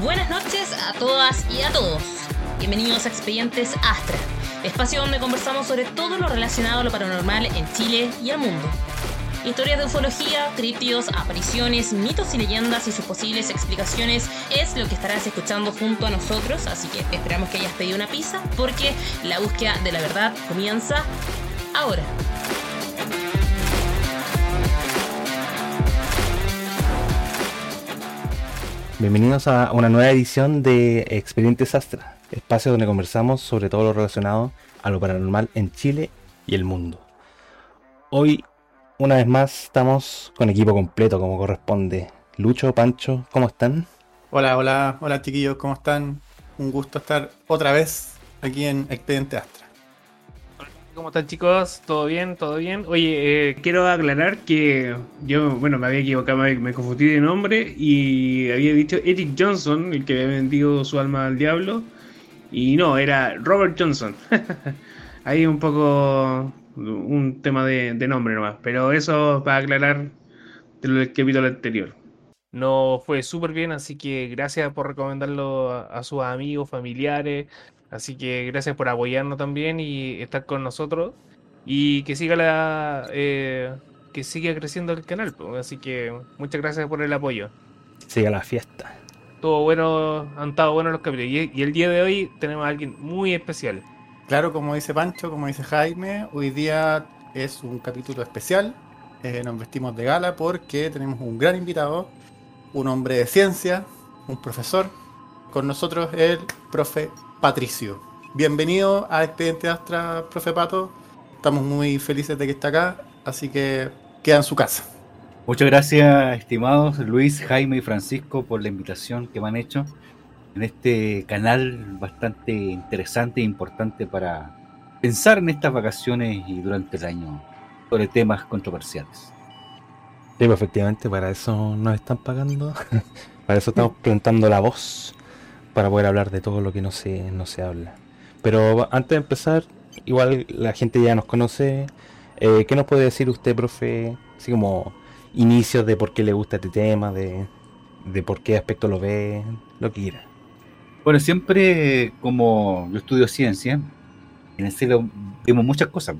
Buenas noches a todas y a todos. Bienvenidos a Expedientes Astra, espacio donde conversamos sobre todo lo relacionado a lo paranormal en Chile y el mundo. Historias de ufología, criptidos, apariciones, mitos y leyendas y sus posibles explicaciones es lo que estarás escuchando junto a nosotros, así que esperamos que hayas pedido una pizza porque la búsqueda de la verdad comienza ahora. Bienvenidos a una nueva edición de Expedientes Astra, espacio donde conversamos sobre todo lo relacionado a lo paranormal en Chile y el mundo. Hoy, una vez más, estamos con equipo completo como corresponde. Lucho, Pancho, ¿cómo están? Hola, hola, hola chiquillos, ¿cómo están? Un gusto estar otra vez aquí en Expediente Astra. ¿Cómo están chicos? ¿Todo bien? ¿Todo bien? Oye, eh, quiero aclarar que yo, bueno, me había equivocado, me, me confundí de nombre y había dicho Eric Johnson, el que había vendido su alma al diablo, y no, era Robert Johnson. Ahí un poco un tema de, de nombre nomás, pero eso para aclarar del capítulo anterior. No fue súper bien, así que gracias por recomendarlo a, a sus amigos, familiares, Así que gracias por apoyarnos también y estar con nosotros. Y que siga la eh, que siga creciendo el canal. Así que muchas gracias por el apoyo. Siga la fiesta. Todo bueno, han estado buenos los capítulos. Y, y el día de hoy tenemos a alguien muy especial. Claro, como dice Pancho, como dice Jaime, hoy día es un capítulo especial. Eh, nos vestimos de gala porque tenemos un gran invitado, un hombre de ciencia, un profesor. Con nosotros el profe Patricio. Bienvenido a Expediente Astra, profe Pato. Estamos muy felices de que está acá, así que queda en su casa. Muchas gracias, estimados Luis, Jaime y Francisco, por la invitación que me han hecho en este canal bastante interesante e importante para pensar en estas vacaciones y durante el año sobre temas controversiales. Sí, pues, efectivamente, para eso nos están pagando. para eso estamos plantando la voz. Para poder hablar de todo lo que no se, no se habla. Pero antes de empezar, igual la gente ya nos conoce. Eh, ¿Qué nos puede decir usted, profe? Así como inicios de por qué le gusta este tema, de, de por qué aspecto lo ve, lo que quiera. Bueno, siempre como yo estudio ciencia, en el cielo vemos muchas cosas.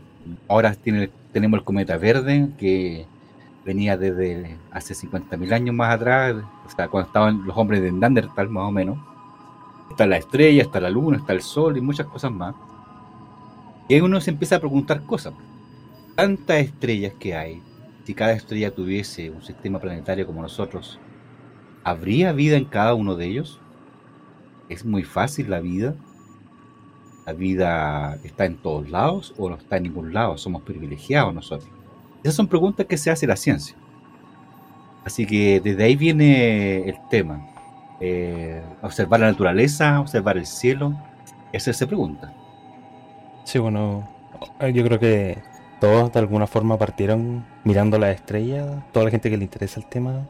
Ahora tiene, tenemos el cometa verde que venía desde hace 50.000 años más atrás, o sea, cuando estaban los hombres de Neandertal más o menos. Está la estrella, está la luna, está el sol y muchas cosas más. Y ahí uno se empieza a preguntar cosas. Tantas estrellas que hay, si cada estrella tuviese un sistema planetario como nosotros, ¿habría vida en cada uno de ellos? ¿Es muy fácil la vida? ¿La vida está en todos lados o no está en ningún lado? ¿Somos privilegiados nosotros? Esas son preguntas que se hace la ciencia. Así que desde ahí viene el tema. Eh, observar la naturaleza, observar el cielo, esa se pregunta. Sí, bueno, yo creo que todos de alguna forma partieron mirando las estrellas, toda la gente que le interesa el tema,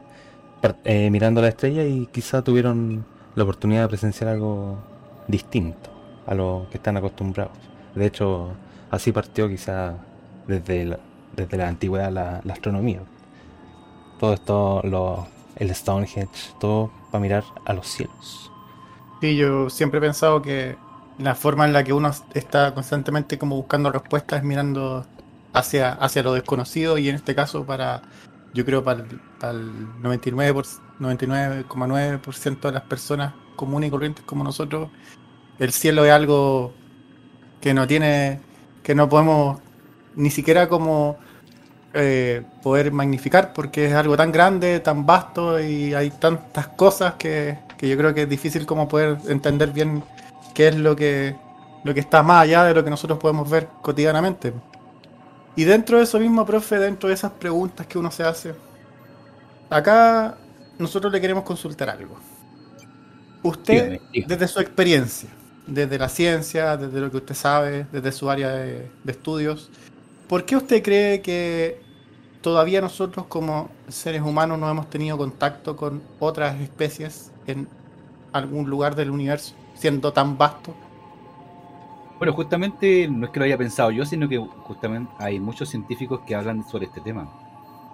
eh, mirando la estrella y quizá tuvieron la oportunidad de presenciar algo distinto a lo que están acostumbrados. De hecho, así partió quizá desde la, desde la antigüedad la, astronomía. Todo esto, lo, el Stonehenge, todo para mirar a los cielos. Sí, yo siempre he pensado que la forma en la que uno está constantemente como buscando respuestas es mirando hacia, hacia lo desconocido y en este caso para, yo creo, para el, para el 99%, por- 99,9% de las personas comunes y corrientes como nosotros, el cielo es algo que no tiene, que no podemos ni siquiera como eh, poder magnificar porque es algo tan grande, tan vasto y hay tantas cosas que, que yo creo que es difícil como poder entender bien qué es lo que, lo que está más allá de lo que nosotros podemos ver cotidianamente. Y dentro de eso mismo, profe, dentro de esas preguntas que uno se hace, acá nosotros le queremos consultar algo. Usted, Dígame, dígame. desde su experiencia, desde la ciencia, desde lo que usted sabe, desde su área de, de estudios, ¿por qué usted cree que todavía nosotros como seres humanos no hemos tenido contacto con otras especies en algún lugar del universo, siendo tan vasto? Bueno, justamente no es que lo haya pensado yo, sino que justamente hay muchos científicos que hablan sobre este tema.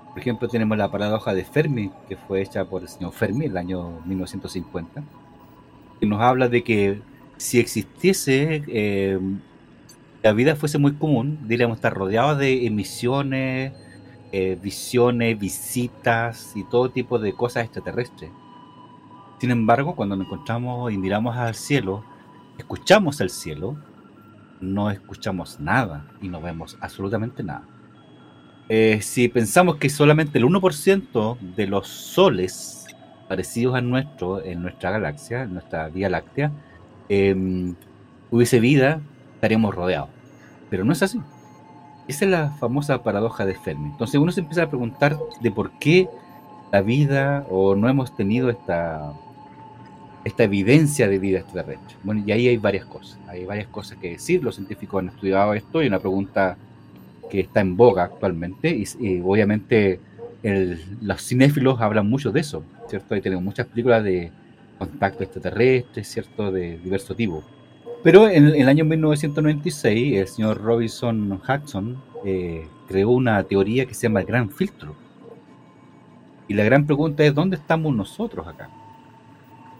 Por ejemplo, tenemos la paradoja de Fermi, que fue hecha por el señor Fermi en el año 1950, que nos habla de que si existiese, eh, la vida fuese muy común, diríamos estar rodeados de emisiones, eh, visiones, visitas y todo tipo de cosas extraterrestres. Sin embargo, cuando nos encontramos y miramos al cielo, escuchamos el cielo, no escuchamos nada y no vemos absolutamente nada. Eh, si pensamos que solamente el 1% de los soles parecidos a nuestro en nuestra galaxia, en nuestra Vía Láctea, em, hubiese vida, estaríamos rodeados. Pero no es así. Esa es la famosa paradoja de Fermi. Entonces uno se empieza a preguntar de por qué la vida o no hemos tenido esta esta evidencia de vida extraterrestre. Bueno, y ahí hay varias cosas, hay varias cosas que decir, los científicos han estudiado esto y una pregunta que está en boga actualmente y, obviamente los cinéfilos hablan mucho de eso, ¿cierto? Ahí tenemos muchas películas de contacto extraterrestre, ¿cierto? De diverso tipo. Pero en, el año 1996 el señor Robinson Hudson eh, creó una teoría que se llama el gran filtro. Y la gran pregunta es, ¿dónde estamos nosotros acá?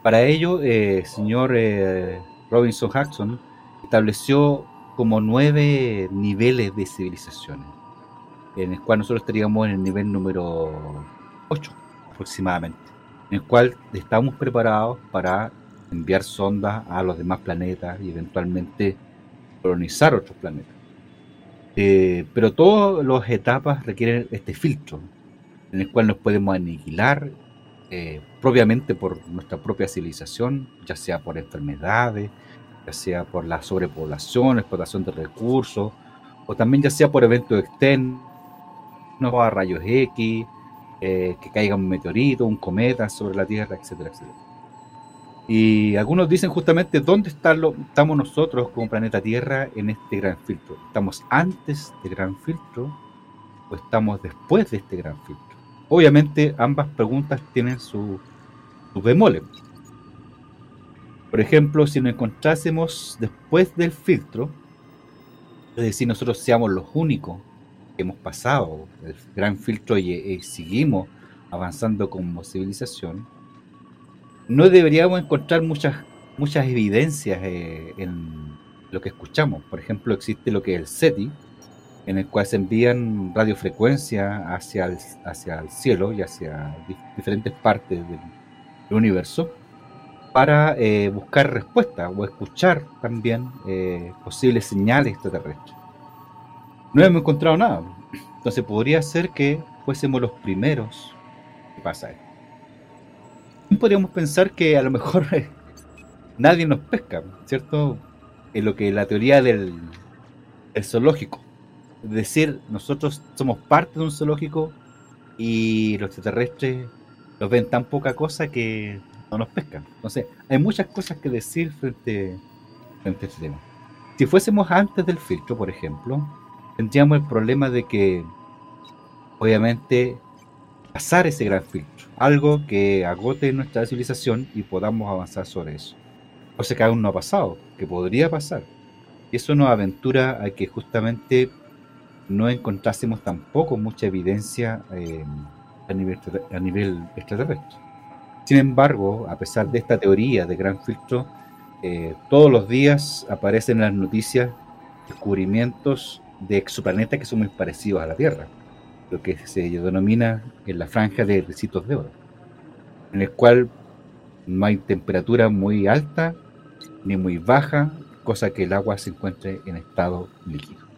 Para ello, el eh, señor eh, Robinson Jackson estableció como nueve niveles de civilizaciones, en el cual nosotros estaríamos en el nivel número 8 aproximadamente, en el cual estamos preparados para enviar sondas a los demás planetas y eventualmente colonizar otros planetas. Eh, pero todas las etapas requieren este filtro, en el cual nos podemos aniquilar eh, propiamente por nuestra propia civilización, ya sea por enfermedades, ya sea por la sobrepoblación, explotación de recursos, o también ya sea por eventos externos, a rayos X, eh, que caiga un meteorito, un cometa sobre la Tierra, etcétera, etcétera. Y algunos dicen justamente dónde estamos nosotros como planeta Tierra en este gran filtro. ¿Estamos antes del gran filtro o estamos después de este gran filtro? Obviamente ambas preguntas tienen su, su bemoles. Por ejemplo, si nos encontrásemos después del filtro, es decir, nosotros seamos los únicos que hemos pasado el gran filtro y, seguimos avanzando como civilización, no deberíamos encontrar muchas, muchas evidencias eh, en lo que escuchamos. Por ejemplo, existe lo que es el SETI, en el cual se envían radiofrecuencias hacia el, hacia el cielo y hacia diferentes partes del, universo para eh, buscar respuestas o escuchar también eh, posibles señales extraterrestres. No hemos encontrado nada. Entonces podría ser que fuésemos los primeros que pasa esto. Podríamos pensar que a lo mejor nadie nos pesca, ¿cierto? En lo que la teoría del zoológico es decir, nosotros somos parte de un zoológico y los extraterrestres los ven tan poca cosa que no nos pescan. Entonces, hay muchas cosas que decir frente, frente a este tema. Si fuésemos antes del filtro, por ejemplo, tendríamos el problema de que, obviamente, pasar ese gran filtro, algo que agote nuestra civilización y podamos avanzar sobre eso. Cosa que aún no ha pasado, que podría pasar. Y eso nos aventura a que justamente no encontrásemos tampoco mucha evidencia eh, a, nivel, a nivel extraterrestre. Sin embargo, a pesar de esta teoría de gran filtro, eh, todos los días aparecen en las noticias descubrimientos de exoplanetas que son muy parecidos a la Tierra, lo que se denomina en la franja de recitos de oro, en el cual no hay temperatura muy alta ni muy baja, cosa que el agua se encuentre en estado líquido.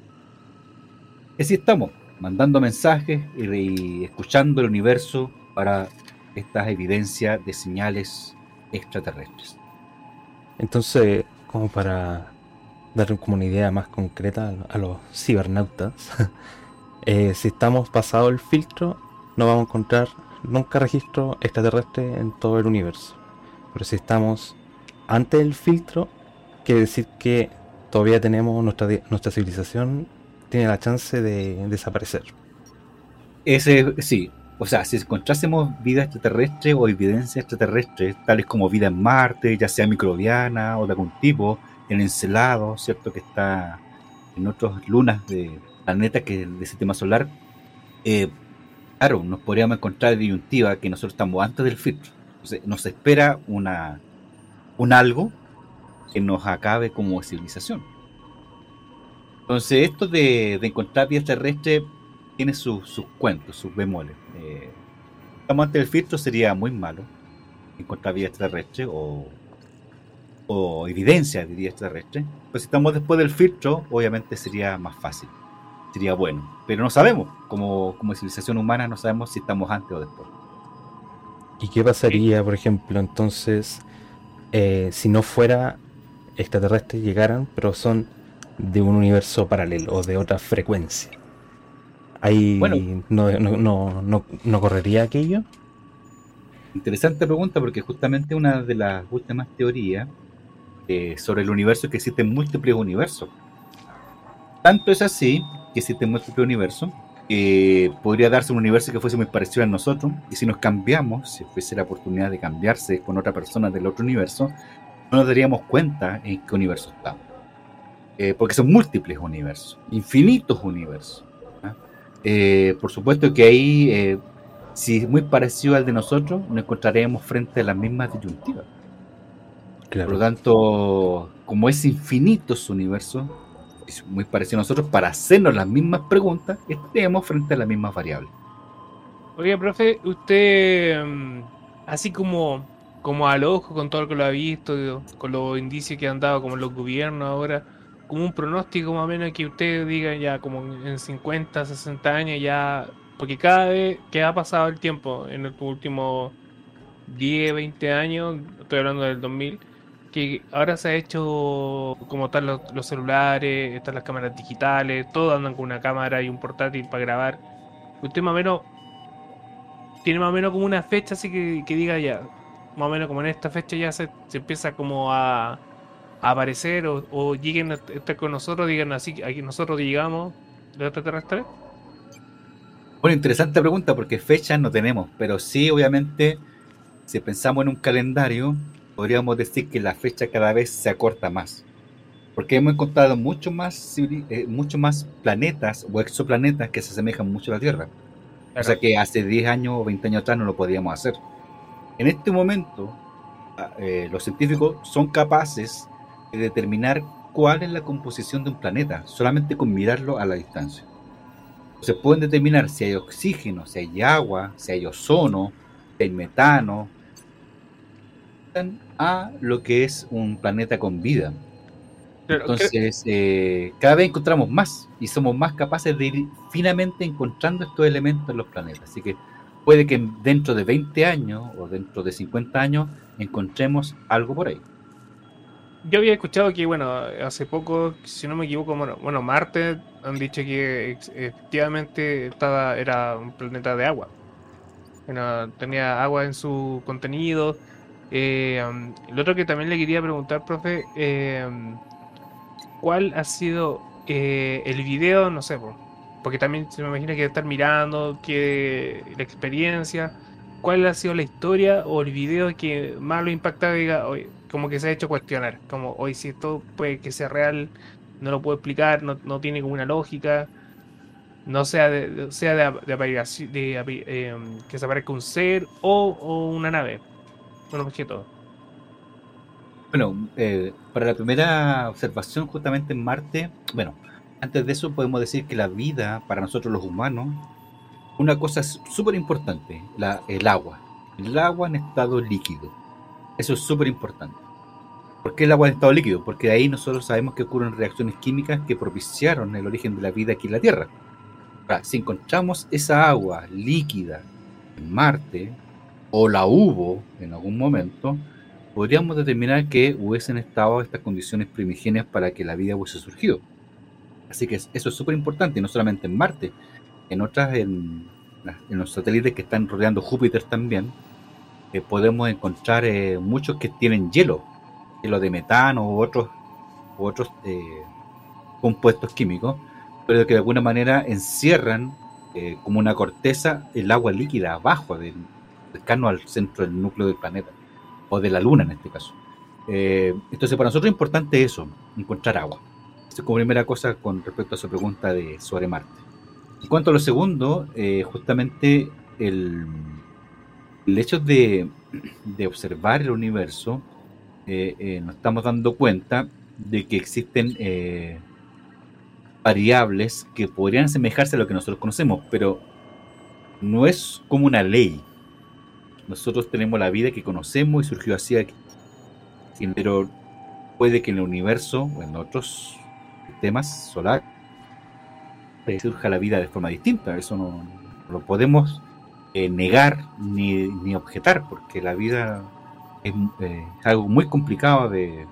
Y así estamos, mandando mensajes y, escuchando el universo para estas evidencias de señales extraterrestres. Entonces, como para dar como una idea más concreta a los cibernautas, eh, si estamos pasado el filtro, no vamos a encontrar nunca registro extraterrestre en todo el universo. Pero si estamos antes del filtro, quiere decir que todavía tenemos nuestra, nuestra civilización tiene la chance de desaparecer. Ese, sí, o sea, si encontrásemos vida extraterrestre o evidencia extraterrestre, tales como vida en Marte, ya sea microbiana o de algún tipo, en Encelado, ¿cierto? Que está en otras lunas de planetas que del sistema solar, eh, claro, nos podríamos encontrar disyuntiva que nosotros estamos antes del filtro. Entonces, nos espera una, un algo que nos acabe como civilización. Entonces, esto de, de encontrar vida terrestre tiene sus, sus cuentos, sus bemoles. Eh, estamos antes del filtro, sería muy malo encontrar vida extraterrestre o, o evidencia de vida extraterrestre. Pues si estamos después del filtro, obviamente sería más fácil, sería bueno. Pero no sabemos, como, como civilización humana, no sabemos si estamos antes o después. ¿Y qué pasaría, por ejemplo, entonces, eh, si no fuera extraterrestres llegaran, pero son de un universo paralelo o de otra frecuencia? Ahí Bueno. no, no, no, no, no correría aquello. Interesante pregunta porque justamente una de las últimas teorías eh, sobre el universo es que existen múltiples universos. Tanto es así que existen múltiples universos que podría darse un universo que fuese muy parecido a nosotros y si nos cambiamos, si fuese la oportunidad de cambiarse con otra persona del otro universo, no nos daríamos cuenta en qué universo estamos. Eh, porque son múltiples universos, infinitos universos. ¿ah? Eh, por supuesto que ahí eh, si es muy parecido al de nosotros, nos encontraremos frente a las mismas disyuntivas. Por lo tanto, como es infinito su universo, es muy parecido a nosotros, para hacernos las mismas preguntas, estaremos frente a las mismas variables. Oiga, profe, usted, mm, así como, como al ojo, con todo lo que lo ha visto, con los indicios que han dado, como los gobiernos ahora, como un pronóstico más o menos que usted diga ya como en 50, 60 años ya, porque cada vez que ha pasado el tiempo en los últimos 10, 20 años, estoy hablando del 2000, que ahora se ha hecho como tal los, celulares, están las cámaras digitales, todos andan con una cámara y un portátil para grabar. Usted más o menos tiene más o menos como una fecha así que, que diga ya, más o menos como en esta fecha ya se, se empieza como a aparecer o, o lleguen a estar con nosotros, digan así, aquí nosotros llegamos de extraterrestres. Bueno, interesante pregunta porque fechas no tenemos, pero sí, obviamente, si pensamos en un calendario, podríamos decir que la fecha cada vez se acorta más. Porque hemos encontrado mucho más, eh, mucho más planetas o exoplanetas que se asemejan mucho a la Tierra. O sea que hace 10 años o 20 años atrás no lo podíamos hacer. En este momento, ah, eh, los científicos son capaces de determinar cuál es la composición de un planeta, solamente con mirarlo a la distancia. Se pueden determinar si hay oxígeno, si hay agua, si hay ozono, si hay metano, a lo que es un planeta con vida. Claro, Entonces, eh, cada vez encontramos más y somos más capaces de ir finamente encontrando estos elementos en los planetas. Así que puede que dentro de 20 años o dentro de 50 años encontremos algo por ahí. Yo había escuchado que, bueno, hace poco, si no me equivoco, bueno, bueno Marte han dicho que efectivamente estaba, era un planeta de agua. Bueno, tenía agua en su contenido. Eh, um, lo otro que también le quería preguntar, profe, eh, um, ¿cuál ha sido eh, el video, no sé, po, porque también se me imagina que estar mirando, que la experiencia, ¿cuál ha sido la historia o el video que más lo y diga, oye, como que se ha hecho cuestionar, como hoy si esto puede que sea real, no lo puedo explicar, no, no tiene como una lógica, no sea de, sea de, de de eh, que se aparezca un ser o, o una nave, un objeto. Bueno, eh, para la primera observación justamente en Marte, bueno, antes de eso podemos decir que la vida para nosotros los humanos, una cosa súper importante, el agua. El agua en estado líquido. Eso es súper importante. ¿Por qué el agua en estado líquido? Porque ahí nosotros sabemos que ocurren reacciones químicas que propiciaron el origen de la vida aquí en la Tierra. Si encontramos esa agua líquida en Marte, o la hubo en algún momento, podríamos determinar que hubiesen estado estas condiciones primigenias para que la vida hubiese surgido. Así que es- eso es súper importante, y no solamente en Marte, en otras, en los satélites que están rodeando Júpiter también, podemos encontrar eh, muchos que tienen hielo, hielo de metano u otros, u otros eh, compuestos químicos, pero que de alguna manera encierran eh, como una corteza el agua líquida abajo, del, cercano al centro del núcleo del planeta o de la luna en este caso. Entonces, para nosotros es importante eso, encontrar agua. Esa es como primera cosa con respecto a su pregunta de sobre Marte. En cuanto a lo segundo, justamente el, el hecho de, observar el universo, eh, eh, nos estamos dando cuenta de que existen eh, variables que podrían asemejarse a lo que nosotros conocemos, pero no es como una ley. Nosotros tenemos la vida que conocemos y surgió así aquí. Pero puede que en el universo o en otros sistemas solares surja la vida de forma distinta. Eso no lo podemos eh, negar ni, ni objetar, porque la vida es eh, algo muy complicado de,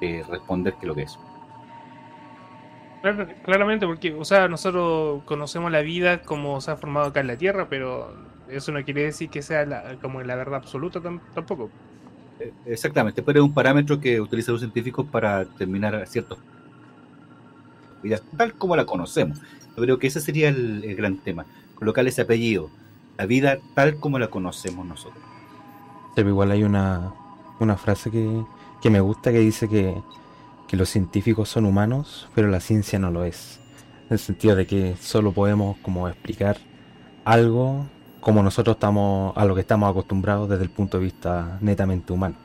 de responder que lo que es. Claro- Claramente, porque, o sea, nosotros conocemos la vida como se ha formado acá en la Tierra, pero eso no quiere decir que sea la- como la verdad absoluta tam- tampoco. Eh, Exactamente, pero es un parámetro que utilizan los científicos para determinar ciertos tal como la conocemos. Yo creo que ese sería el, el gran tema, colocar ese apellido, la vida tal como la conocemos nosotros. Pero igual hay una, una frase que, que me gusta que dice que, que los científicos son humanos, pero la ciencia no lo es. En el sentido de que solo podemos como explicar algo como nosotros estamos a lo que estamos acostumbrados desde el punto de vista netamente humano.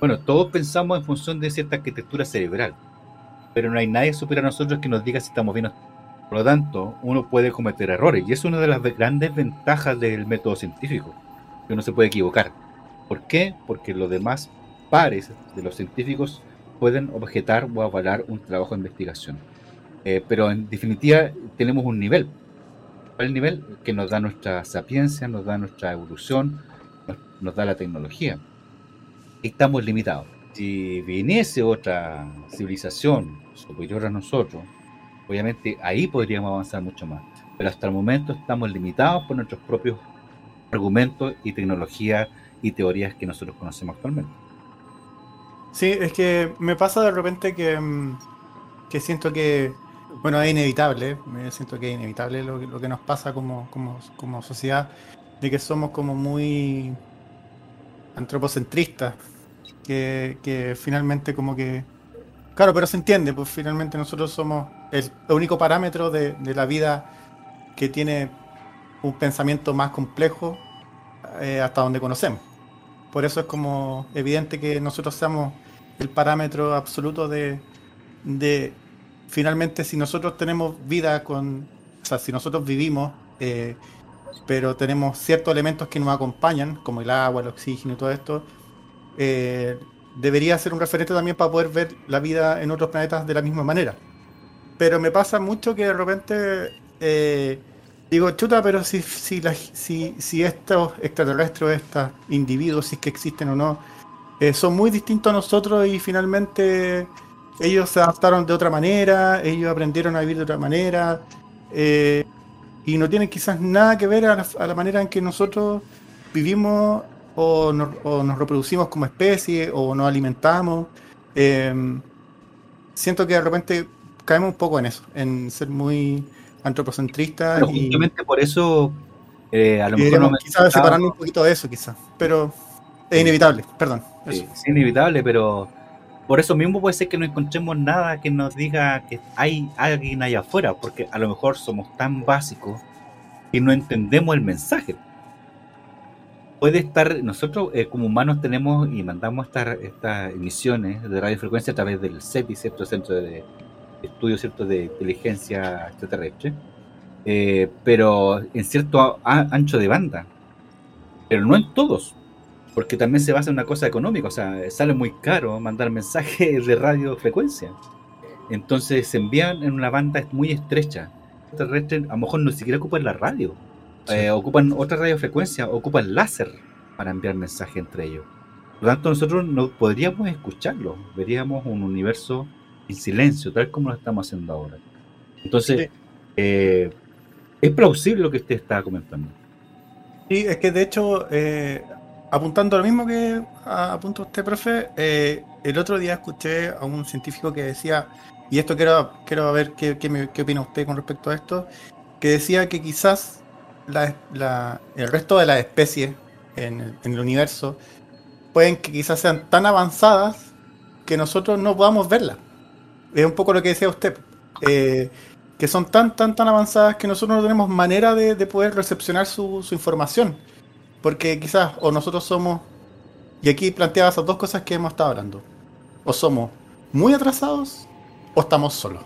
Bueno, todos pensamos en función de cierta arquitectura cerebral, pero no hay nadie superior a nosotros que nos diga si estamos bien. o- Por lo tanto, uno puede cometer errores y es una de las grandes ventajas del método científico, que uno se puede equivocar. ¿Por qué? Porque los demás pares de los científicos pueden objetar o avalar un trabajo de investigación. Eh, pero en definitiva tenemos un nivel. ¿Cuál es el nivel? Que nos da nuestra sapiencia, nos da nuestra evolución, nos, nos da la tecnología estamos limitados. Si viniese otra civilización superior a nosotros, obviamente ahí podríamos avanzar mucho más. Pero hasta el momento estamos limitados por nuestros propios argumentos y tecnologías y teorías que nosotros conocemos actualmente. Sí, es que me pasa de repente que, mm, que siento que, bueno, es inevitable, me siento que es inevitable lo, lo que nos pasa como, como, como sociedad, de que somos como muy antropocentristas, que, que finalmente como que... Claro, pero se entiende, pues finalmente nosotros somos el único parámetro de, de la vida que tiene un pensamiento más complejo eh, hasta donde conocemos. Por eso es como evidente que nosotros seamos el parámetro absoluto de, de finalmente si nosotros tenemos vida con, o sea, si nosotros vivimos, eh, pero tenemos ciertos elementos que nos acompañan, como el agua, el oxígeno y todo esto, eh, debería ser un referente también para poder ver la vida en otros planetas de la misma manera. Pero me pasa mucho que de repente eh, digo, chuta, pero si, si, si estos extraterrestres, estos individuos, si es que existen o no, eh, son muy distintos a nosotros y finalmente ellos se adaptaron de otra manera, ellos aprendieron a vivir de otra manera, eh, y no tienen quizás nada que ver a la, a la manera en que nosotros vivimos o nos, o nos reproducimos como especie o nos alimentamos. Eh, siento que de repente caemos un poco en eso, en ser muy antropocentristas y, justamente por eso, eh, a lo y mejor no me quizás separarnos un poquito de eso, quizás. Pero es inevitable, perdón. Sí, es inevitable, pero por eso mismo puede ser que no encontremos nada que nos diga que hay alguien allá afuera, porque a lo mejor somos tan básicos y no entendemos el mensaje. Puede estar, nosotros eh, como humanos tenemos y mandamos estas, estas emisiones de radiofrecuencia a través del CETI, ¿cierto? Centro de Estudio ¿cierto? de Inteligencia Extraterrestre, eh, pero en cierto ancho de banda, pero no en todos porque también se basa en una cosa económica, o sea, sale muy caro mandar mensajes de radiofrecuencia. Entonces se envían en una banda muy estrecha. Los terrestres a lo mejor no siquiera ocupan la radio, Sí. eh, ocupan otra radiofrecuencia, ocupan láser para enviar mensajes entre ellos. Por lo tanto, nosotros no podríamos escucharlo, veríamos un universo en silencio, tal como lo estamos haciendo ahora. Entonces, Sí. eh, es plausible lo que usted está comentando. Sí, es que de hecho, eh, apuntando a lo mismo que apunta usted, profe, eh, el otro día escuché a un científico que decía, y esto quiero, quiero ver qué, qué, me- qué opina usted con respecto a esto, que decía que quizás la- el resto de las especies en el, en el universo pueden que quizás sean tan avanzadas que nosotros no podamos verlas. Es un poco lo que decía usted. eh, que son tan, tan, tan avanzadas que nosotros no tenemos manera de, de poder recepcionar su, su información. Porque quizás o nosotros somos, y aquí planteaba esas dos cosas que hemos estado hablando, o somos muy atrasados o estamos solos.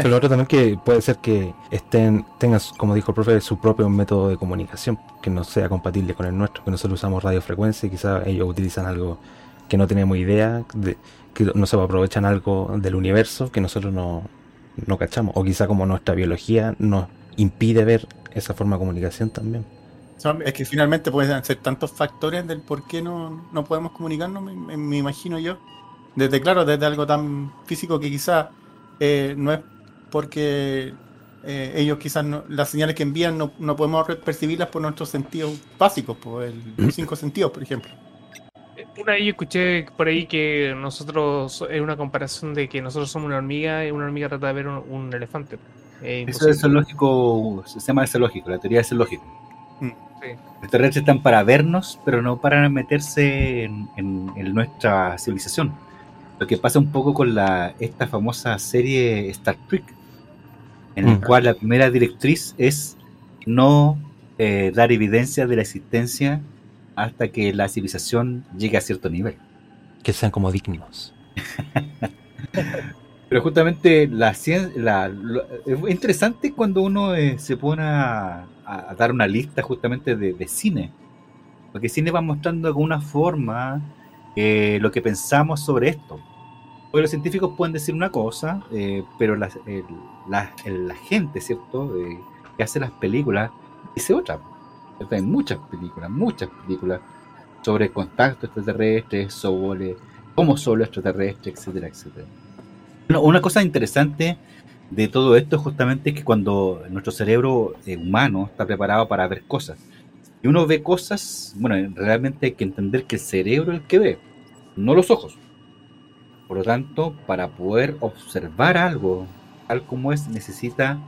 Pero lo otro también que puede ser que estén, tengan, como dijo el profe, su propio método de comunicación, que no sea compatible con el nuestro, que nosotros usamos radiofrecuencia y quizás ellos utilizan algo que no tenemos idea, de, que no se aprovechan algo del universo que nosotros no, no cachamos. O quizá como nuestra biología nos impide ver esa forma de comunicación también. Es que finalmente pueden ser tantos factores del por qué no, no podemos comunicarnos, me, me- imagino yo. Desde, claro, desde algo tan físico que quizás eh, no es porque eh, ellos quizás no- las señales que envían no, no podemos percibirlas por nuestros sentidos básicos, por el, los cinco sentidos, por ejemplo. Una vez yo escuché por ahí que nosotros, es una comparación de que nosotros somos una hormiga y una hormiga trata de ver un, un elefante. Es Eso es imposible. zoológico, se llama el zoológico, la teoría del zoológico. Mm. Sí. Los extraterrestres están para vernos, pero no para meterse en, en- en nuestra civilización. Lo que pasa un poco con la, esta famosa serie Star Trek, en la Mm. cual la primera directriz es no eh, dar evidencia de la existencia hasta que la civilización llegue a cierto nivel. Que sean como dignos. Pero justamente la ciencia, es interesante cuando uno eh, se pone a, a dar una lista justamente de, de cine, porque cine va mostrando de alguna forma eh, lo que pensamos sobre esto. Porque los científicos pueden decir una cosa, eh, pero la, gente, ¿cierto?, Eh, que hace las películas dice otra. Hay muchas películas, muchas películas sobre contacto extraterrestre, sobre cómo son los extraterrestres, etcétera, etcétera. Una cosa interesante de todo esto es justamente que cuando nuestro cerebro eh, humano está preparado para ver cosas, y uno ve cosas, bueno, realmente hay que entender que el cerebro es el que ve, no los ojos. Por lo tanto, para poder observar algo tal como es, necesita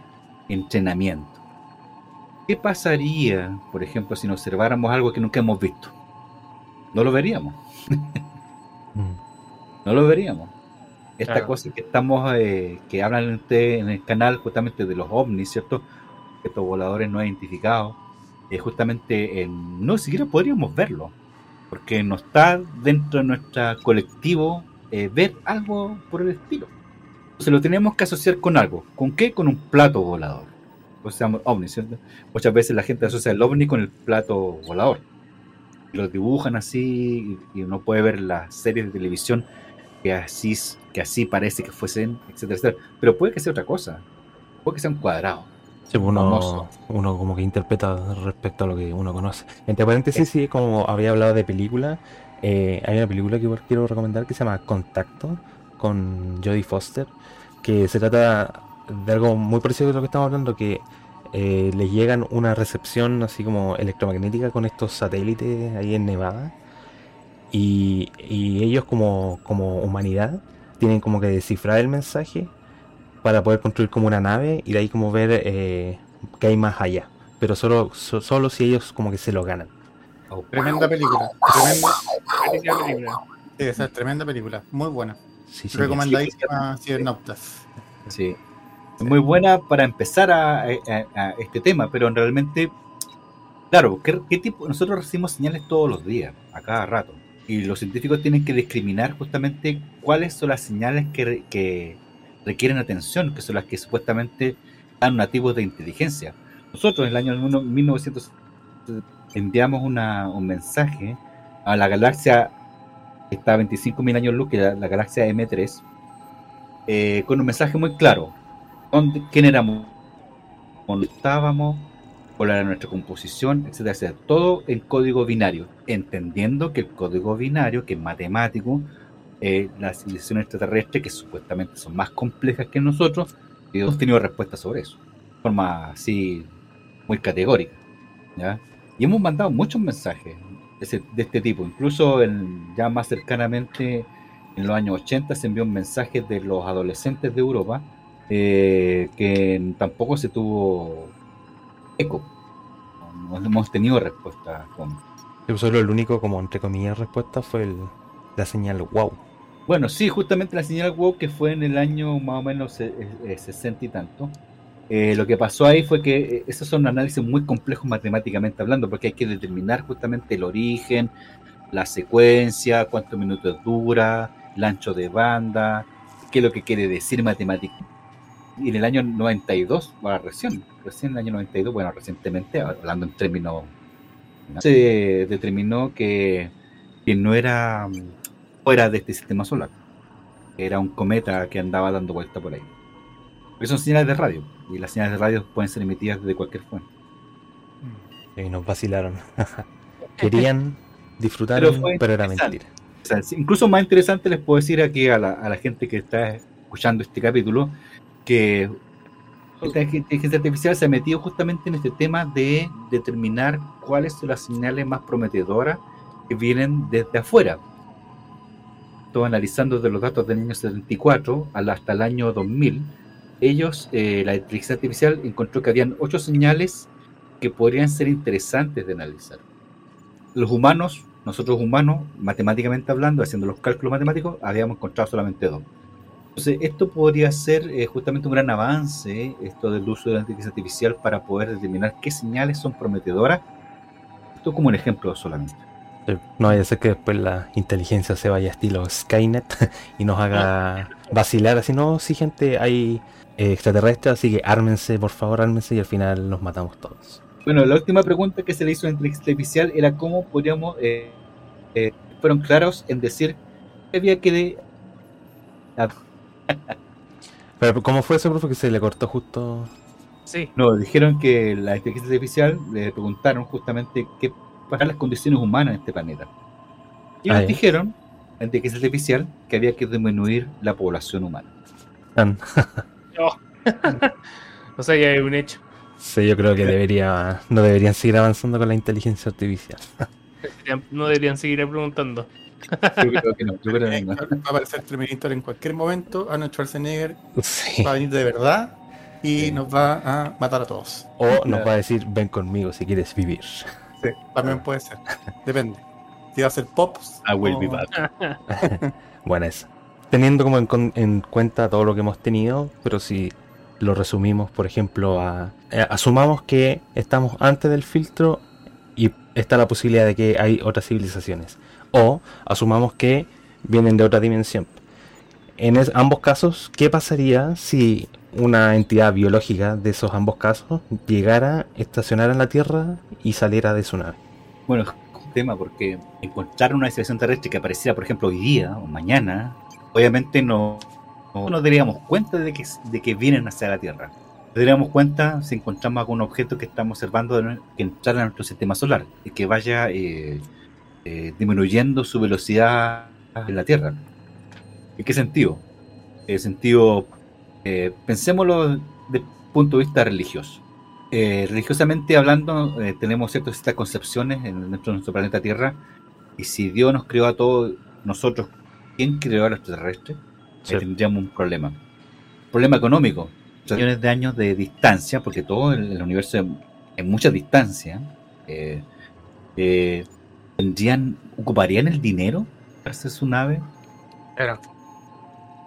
entrenamiento. ¿Qué pasaría, por ejemplo, si nos observáramos algo que nunca hemos visto? No lo veríamos Mm. no lo veríamos. Esta Claro. cosa que estamos, eh, que hablan ustedes en el canal justamente de los ovnis, ¿cierto? Estos voladores no identificados, eh, justamente eh, no siquiera podríamos verlo, porque no está dentro de nuestro colectivo eh, ver algo por el estilo. Entonces lo tenemos que asociar con algo. ¿Con qué? Con un plato volador. O sea, ovni, ¿cierto? Muchas veces la gente asocia el ovni con el plato volador. Y lo dibujan así y uno puede ver las series de televisión que así, que así parece que fuesen, etcétera, etcétera. Pero puede que sea otra cosa. Puede que sea un cuadrado. Sí, uno, Famoso. uno como que interpreta respecto a lo que uno conoce. Entre paréntesis, sí, como había hablado de película, eh, hay una película que igual quiero recomendar que se llama Contacto con Jodie Foster, que se trata de algo muy parecido a lo que estamos hablando, que eh, les llegan una recepción así como electromagnética con estos satélites ahí en Nevada y, ellos como, como humanidad tienen como que descifrar el mensaje para poder construir como una nave y de ahí como ver eh, qué hay más allá. Pero solo, so- solo si ellos como que se lo ganan. Tremenda película. Tremenda, película. sí, esa es tremenda película. Muy buena. Sí, sí, Recomendadísima Cibernautas. Sí. Muy buena para empezar a, a- a este tema, pero realmente, claro, ¿qué, qué tipo? Nosotros recibimos señales todos los días, a cada rato. Y los científicos tienen que discriminar justamente cuáles son las señales que, que requieren atención, que son las que supuestamente dan nativos de inteligencia. Nosotros en el año uno- 1900 enviamos un mensaje a la galaxia que está a 25.000 años luz, que era la galaxia M3, eh, con un mensaje muy claro. ¿Dónde, ¿Quién éramos? ¿Dónde estábamos? ¿Cuál era nuestra composición? Etcétera, etcétera. Todo en código binario, entendiendo que el código binario, que es matemático, eh, las civilizaciones extraterrestres, que supuestamente son más complejas que nosotros, y hemos tenido respuestas sobre eso, de forma así muy categórica. ¿ya? Y hemos mandado muchos mensajes de, este tipo, incluso en- ya más cercanamente en los años 80 se envió un mensaje de los adolescentes de Europa eh, que tampoco se tuvo eco. No hemos tenido respuesta con Yo solo el único, como entre comillas, respuesta fue el- la señal wow. Bueno, sí, justamente la señal WOW que fue en el año más o menos eh, eh, 60 y tanto. Eh, lo que pasó ahí fue que eh, esos son análisis muy complejos matemáticamente hablando, porque hay que determinar justamente el origen, la secuencia, cuántos minutos dura, el ancho de banda, qué es lo que quiere decir matemática. Y en el año 92, bueno, recién, recién en el año 92, bueno, recientemente, hablando en términos, se determinó que, que no era mm, fuera de este sistema solar. Era un cometa que andaba dando vuelta por ahí. Porque son señales de radio. Y las señales de radio pueden ser emitidas desde cualquier fuente. Y nos vacilaron. Querían disfrutar, pero, Pero era mentira. O sea, incluso más interesante les puedo decir aquí a la, a la gente que está escuchando este capítulo que esta inteligencia artificial se ha metido justamente en este tema de determinar cuáles son las señales más prometedoras que vienen desde afuera. Estoy analizando desde los datos del año 74 al- hasta el año 2000. Ellos, eh, la inteligencia artificial encontró que habían ocho señales que podrían ser interesantes de analizar. Los humanos, nosotros humanos, matemáticamente hablando, haciendo los cálculos matemáticos, habíamos encontrado solamente dos. Entonces, esto podría ser eh, justamente un gran avance, esto del uso de la inteligencia artificial para poder determinar qué señales son prometedoras. Esto como un ejemplo solamente. No vaya a ser que después la inteligencia se vaya estilo Skynet y nos haga vacilar así, no, sí gente, hay eh, extraterrestres, así que ármense, por favor, ármense y al final nos matamos todos. Bueno, la última pregunta que se le hizo a la inteligencia artificial era cómo podríamos, eh, eh, fueron claros en decir que había que de- Pero ¿cómo fue eso, profe, que se le cortó justo? Sí. No, dijeron que la inteligencia artificial le preguntaron justamente qué para las condiciones humanas en este planeta. Y Ah, nos dijeron, la inteligencia artificial, que había que disminuir la población humana. O sea, ya es un hecho. Sí, yo creo que debería, no deberían seguir avanzando con la inteligencia artificial. No deberían seguir preguntando. Yo creo que no, yo creo que no. Va a aparecer Terminator en cualquier momento. Arnold Schwarzenegger Sí. va a venir de verdad y Sí. nos va a matar a todos. O nos va a decir, ven conmigo si quieres vivir. Sí, también puede ser. Depende. Si va a ser Pops. I will o- be back. Buena esa. Teniendo como en, cuenta todo lo que hemos tenido, pero si lo resumimos, por ejemplo, a, eh, asumamos que estamos antes del filtro y está la posibilidad de que hay otras civilizaciones. O asumamos que vienen de otra dimensión. En ambos casos, ¿qué pasaría si una entidad biológica de esos ambos casos llegara, estacionara en la Tierra y saliera de su nave? Bueno, es un tema porque encontrar una civilización terrestre que apareciera, por ejemplo, hoy día o mañana, obviamente no, no nos daríamos cuenta de que, de que vienen hacia la Tierra. Nos daríamos cuenta si encontramos algún objeto que estamos observando que entrara a nuestro sistema solar y que vaya eh, eh, disminuyendo su velocidad en la Tierra. ¿En qué sentido? En sentido, eh, pensémoslo desde el punto de vista religioso. Eh, religiosamente hablando, tenemos ciertas concepciones en nuestro, nuestro planeta Tierra. Y si Dios nos creó a todos nosotros, ¿quién creó a los extraterrestres? Sí. Tendríamos un problema. Problema económico. Millones de años de distancia, porque todo el, el universo en, mucha distancia. eh, eh, tendrían, ocuparían el dinero para hacer su nave. Claro.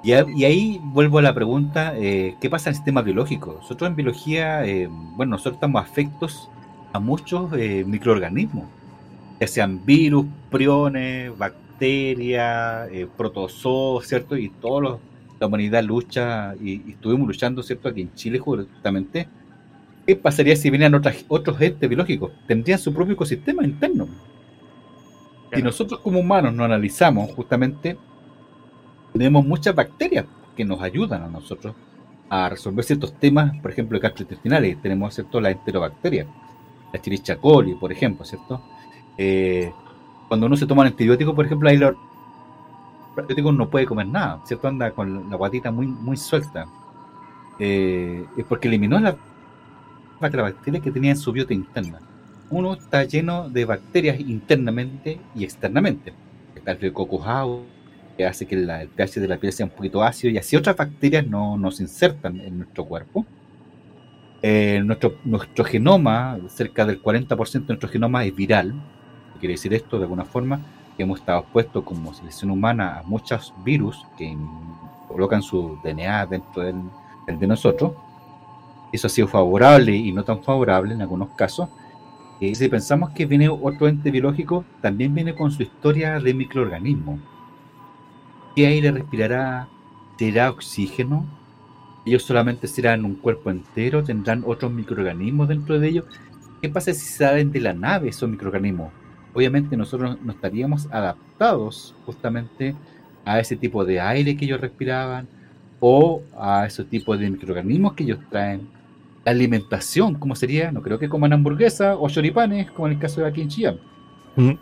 Y, a- y ahí vuelvo a la pregunta, eh, ¿qué pasa en el sistema biológico? Nosotros en biología, eh, bueno, nosotros estamos afectos a muchos eh, microorganismos, ya sean virus, priones, bacterias, eh, protozoos, ¿cierto? Y todos los, la humanidad lucha y, y estuvimos luchando, ¿cierto? Aquí en Chile justamente. ¿Qué pasaría si vinieran otras, otros entes biológicos? Tendrían su propio ecosistema interno. Si Claro. nosotros como humanos no analizamos justamente tenemos muchas bacterias que nos ayudan a nosotros a resolver ciertos temas, por ejemplo, gastrointestinales. Tenemos, ¿cierto?, la enterobacteria, la Escherichia coli, por ejemplo, ¿cierto? Eh, cuando uno se toma un antibiótico, por ejemplo, ahí los antibióticos no puede comer nada, ¿cierto? Anda con la guatita muy, muy suelta. Eh, es porque eliminó la, la bacteria que tenía en su biota interna. Uno está lleno de bacterias internamente y externamente. Está el aureus, que hace que la- el pH de la piel sea un poquito ácido y así otras bacterias no nos insertan en nuestro cuerpo. Eh, nuestro, nuestro genoma, cerca del 40% de nuestro genoma es viral, Quiere decir esto de alguna forma que hemos estado expuestos como selección humana a muchos virus que colocan su DNA dentro del, de nosotros. Eso ha sido favorable y no tan favorable en algunos casos. Y si pensamos que viene otro ente biológico, también viene con su historia de microorganismo. ¿Qué aire respirará? ¿Será oxígeno? ¿Ellos solamente serán un cuerpo entero? ¿Tendrán otros microorganismos dentro de ellos? ¿Qué pasa si salen de la nave esos microorganismos? Obviamente nosotros no estaríamos adaptados justamente a ese tipo de aire que ellos respiraban o a ese tipo de microorganismos que ellos traen. La alimentación, ¿cómo sería? No creo que coman hamburguesa o choripanes, como en el caso de aquí en Chillán. Mm,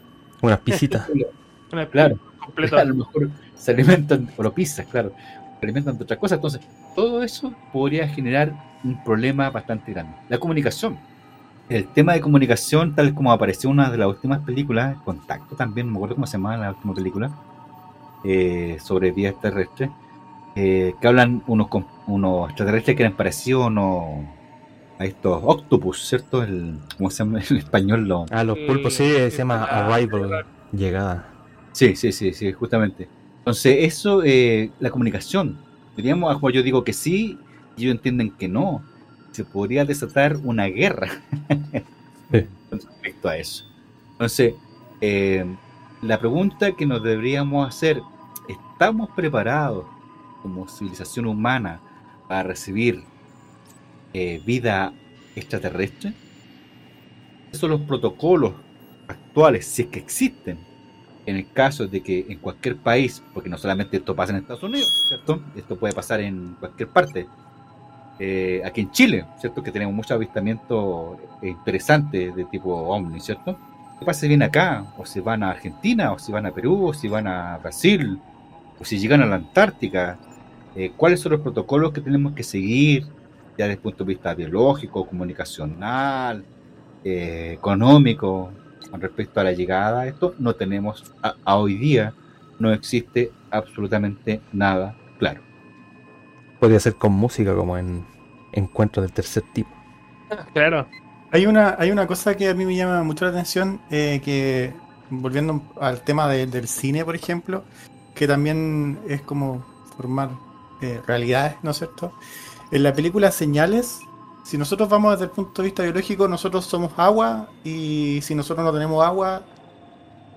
Unas pisitas. Una Claro. completo. A lo mejor se alimentan, o pizzas, claro, se alimentan de otras cosas. Entonces, todo eso podría generar un problema bastante grande. La comunicación. El tema de comunicación, tal como apareció en una de las últimas películas, Contacto también, no me acuerdo cómo se llamaba la última película, eh, sobre vías terrestres, eh, que hablan unos, unos extraterrestres que eran parecidos a unos- a estos octopus, ¿cierto? El, ¿Cómo se llama en español? Lo, Ah, los pulpos, sí, se llama Arrival, llegada. Sí, sí, sí, sí, justamente. Entonces, eso, eh, la comunicación, diríamos, como yo digo que sí, y ellos entienden que no, se podría desatar una guerra Sí. con respecto a eso. Entonces, eh, la pregunta que nos deberíamos hacer, ¿estamos preparados como civilización humana para recibir eh, vida extraterrestre? Esos son los protocolos actuales, si es que existen, en el caso de que en cualquier país, porque no solamente esto pasa en Estados Unidos, ¿cierto? Esto puede pasar en cualquier parte. Eh, aquí en Chile, ¿cierto? Que tenemos muchos avistamientos eh, interesantes de tipo ovni, ¿cierto? ¿Qué pasa si vienen acá? O si van a Argentina, o si van a Perú, o si van a Brasil, o si llegan a la Antártica. Eh, ¿Cuáles son los protocolos que tenemos que seguir ya desde el punto de vista biológico, comunicacional, económico, con respecto a la llegada esto? No tenemos, a hoy día, no existe absolutamente nada claro. Podría ser con música, como en Encuentros del Tercer Tipo. Claro. Hay una, hay una cosa que a mí me llama mucho la atención, eh, que volviendo al tema de- del cine, por ejemplo, que también es como formar eh, realidades, ¿no es cierto? En la película Señales, si nosotros vamos desde el punto de vista biológico, nosotros somos agua y si nosotros no tenemos agua,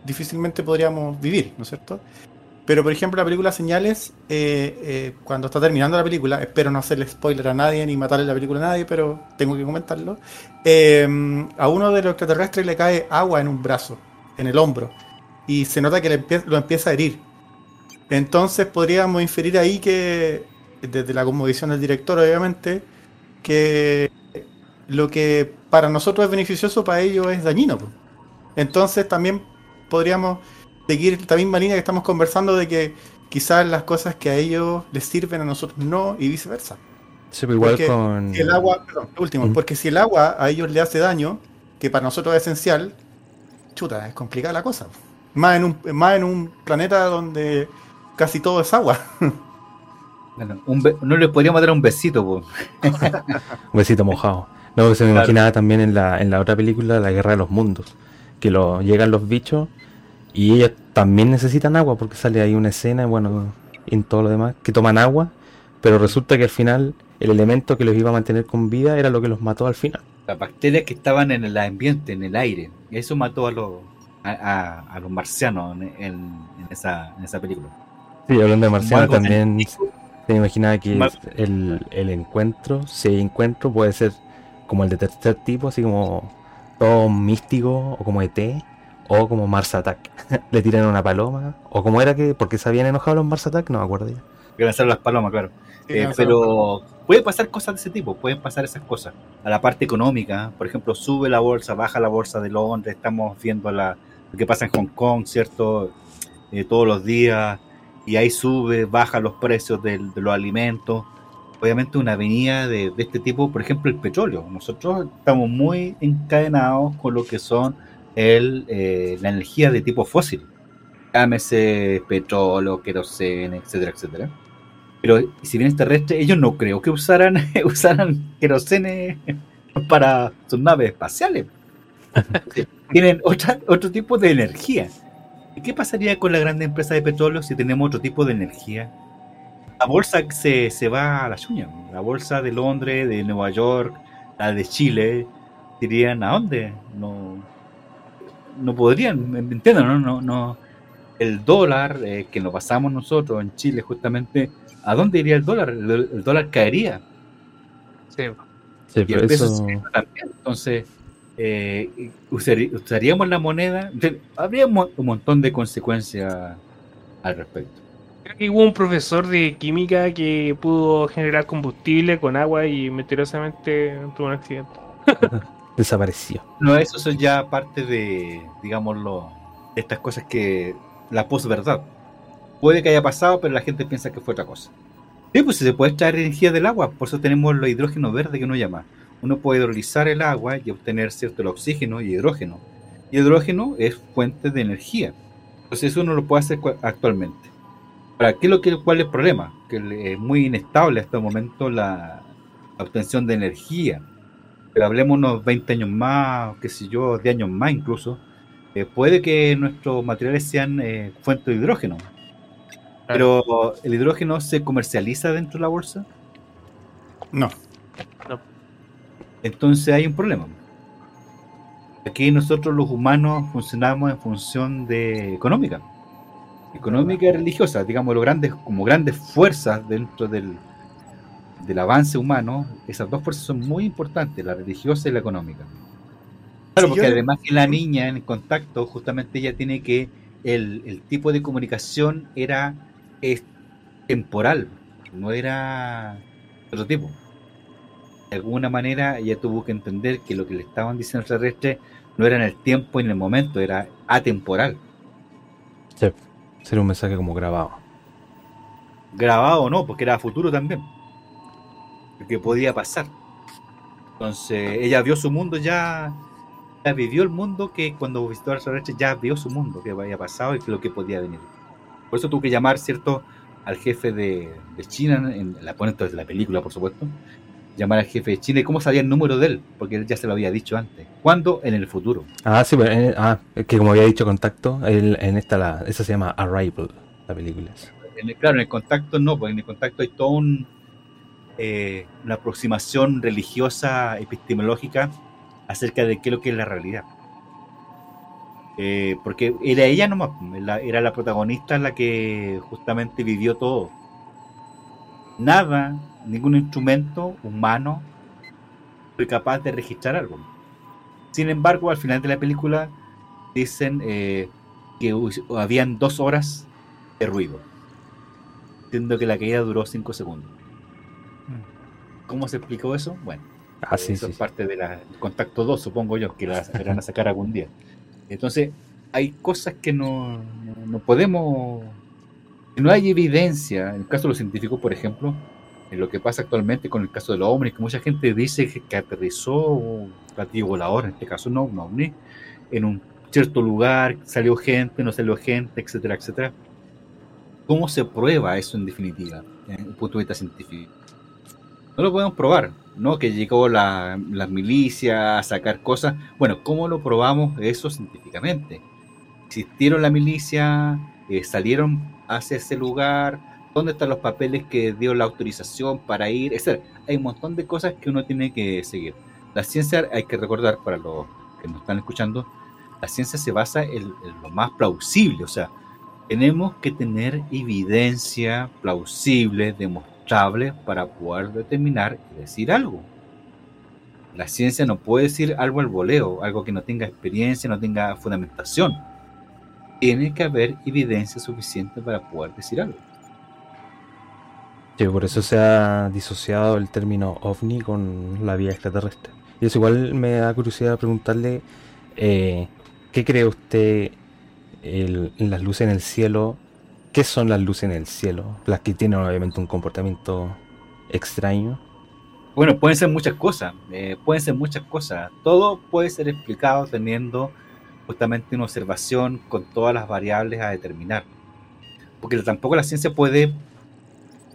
difícilmente podríamos vivir, ¿no es cierto? Pero por ejemplo la película Señales, eh, eh, cuando está terminando la película, espero no hacerle spoiler a nadie ni matarle la película a nadie, pero tengo que comentarlo. eh, a uno de los extraterrestres le cae agua en un brazo, en el hombro, y se nota que lo empieza a herir. Entonces podríamos inferir ahí que, desde la cosmovisión del director obviamente, que lo que para nosotros es beneficioso, para ellos es dañino. Entonces también podríamos seguir esta misma línea que estamos conversando de que quizás las cosas que a ellos les sirven a nosotros no y viceversa. Sí, pero igual Porque con. Si el agua, perdón, lo último, porque si el agua a ellos le hace daño, que para nosotros es esencial, chuta, es complicada la cosa. Más en un, más en un planeta donde casi todo es agua. Bueno, un be- no le podríamos dar un besito. Un besito mojado. No, se me Claro. imaginaba también en la, en la otra película, La Guerra de los Mundos, que lo, llegan los bichos y ellos también necesitan agua, porque sale ahí una escena, bueno, en todo lo demás, que toman agua, pero resulta que al final el elemento que los iba a mantener con vida era lo que los mató al final. las bacterias que estaban en el ambiente, en el aire. Y eso mató a los, a, a- a los marcianos en, en- en esa, en esa película. Sí, hablando de marciano algo también se imaginaba que el, el encuentro, si hay encuentro, puede ser como el de tercer tipo, así como todo místico, o como ET, o como Mars Attack. Le tiran una paloma, o como era que, porque se habían enojado los Mars Attack, no me acuerdo ya. Que lanzaron las palomas, claro. Eh, pero puede pasar cosas de ese tipo, pueden pasar esas cosas. A la parte económica, por ejemplo, sube la bolsa, baja la bolsa de Londres, estamos viendo la, lo que pasa en Hong Kong, ¿cierto? Eh, todos los días, y ahí sube, baja los precios del- de los alimentos. Obviamente una avenida de, de este tipo, por ejemplo, el petróleo. Nosotros estamos muy encadenados con lo que son el, eh, la energía de tipo fósil. Llámese petróleo, querosene, etcétera, etcétera. Pero si bien es terrestre, ellos no creo que usaran, usaran querosene para sus naves espaciales. tienen otra, otro tipo de energía. ¿Y qué pasaría con la gran empresa de petróleo si tenemos otro tipo de energía? La bolsa se, se va a la suya. La bolsa de Londres, de Nueva York, la de Chile, dirían, ¿a dónde? No, no podrían, ¿me entienden? No, no, no. El dólar eh, que lo pasamos nosotros en Chile, justamente, ¿a dónde iría el dólar? El, el dólar caería. Sí. Sí, Y pero el peso eso. también. Entonces, eh, usaríamos la moneda. Habría un montón de consecuencias al respecto. Creo que hubo un profesor de química que pudo generar combustible con agua y misteriosamente tuvo un accidente. Desapareció. No, eso son ya parte de, digámoslo, estas cosas que la posverdad. Puede que haya pasado, pero la gente piensa que fue otra cosa. Sí, pues se puede extraer energía del agua, por eso tenemos los hidrógenos verdes que uno llama. Uno puede hidrolizar el agua y obtener cierto el oxígeno y hidrógeno. Y hidrógeno es fuente de energía. Entonces eso uno lo puede hacer actualmente. Ahora, ¿qué es lo que, ¿cuál es el problema? Que es muy inestable hasta el momento la obtención de energía. Pero hablemos unos 20 años más, qué sé yo, 10 años más incluso. eh, puede que nuestros materiales sean eh, fuente de hidrógeno. Pero el hidrógeno se comercializa dentro de la bolsa. No. Entonces hay un problema. Aquí nosotros los humanos funcionamos en función de económica. Económica y religiosa, digamos, los grandes, como grandes fuerzas dentro del, del avance humano, esas dos fuerzas son muy importantes, la religiosa y la económica. Claro, porque además que la niña en el contacto, justamente ella tiene que, el, el tipo de comunicación era es temporal, no era otro tipo. De alguna manera ella tuvo que entender que lo que le estaban diciendo extraterrestres no era en el tiempo y en el momento, era atemporal. Sí, sería un mensaje como grabado. grabado no, porque era futuro también. Que podía pasar. Entonces, ella vio su mundo ya, ya vivió el mundo que cuando visitó al extraterrestre ya vio su mundo, que había pasado y que lo que podía venir. Por eso tuvo que llamar, ¿cierto?, al jefe de, de China, en la ponente de la película, por supuesto, llamar al jefe de China y cómo sabía el número de él, porque él ya se lo había dicho antes. ¿Cuándo? En el futuro. Ah, sí, pero, eh, ah, que como había dicho contacto, el- en esta la, esa se llama Arrival, la película. En el- claro, en el contacto no, porque en el contacto hay toda un, eh, una aproximación religiosa, epistemológica acerca de qué es lo que es la realidad. Eh, porque era ella nomás, era la protagonista la que justamente vivió todo. Nada, ningún instrumento humano fue capaz de registrar algo. Sin embargo, al final de la película dicen eh, que habían dos horas de ruido siendo que la caída duró 5 segundos. ¿Cómo se explicó eso? Bueno, Ah, sí, eso sí. es parte del contacto 2, supongo yo, que la van a sacar algún día. Entonces, hay cosas que no, no, podemos. No hay evidencia, en el caso de los científicos, por ejemplo, en lo que pasa actualmente con el caso de los ovnis, que mucha gente dice que, aterrizó un platillo volador, en este caso no, un ovni, en un cierto lugar, salió gente, no salió gente, etcétera, etcétera. ¿Cómo se prueba eso en definitiva, desde el punto de vista científico? No lo podemos probar, ¿no? Que llegó la, milicia a sacar cosas. Bueno, ¿cómo lo probamos eso científicamente? ¿Existieron la milicia? Eh, ¿Salieron hacia ese lugar? ¿Dónde están los papeles que dio la autorización para ir? Es decir, hay un montón de cosas que uno tiene que seguir. La ciencia, hay que recordar para los que nos están escuchando, la ciencia se basa en, en lo más plausible, o sea, tenemos que tener evidencia plausible, demostrable, para poder determinar y decir algo. La ciencia no puede decir algo al voleo, algo que no tenga experiencia, no tenga fundamentación. Tiene que haber evidencia suficiente para poder decir algo. Sí, por eso se ha disociado el término ovni con la vía extraterrestre. Y eso igual me da curiosidad preguntarle, eh, ¿qué cree usted el- las luces en el cielo? ¿Qué son las luces en el cielo? Las que tienen obviamente un comportamiento extraño. Bueno, pueden ser muchas cosas, eh, pueden ser muchas cosas. Todo puede ser explicado teniendo justamente una observación con todas las variables a determinar. Porque tampoco la ciencia puede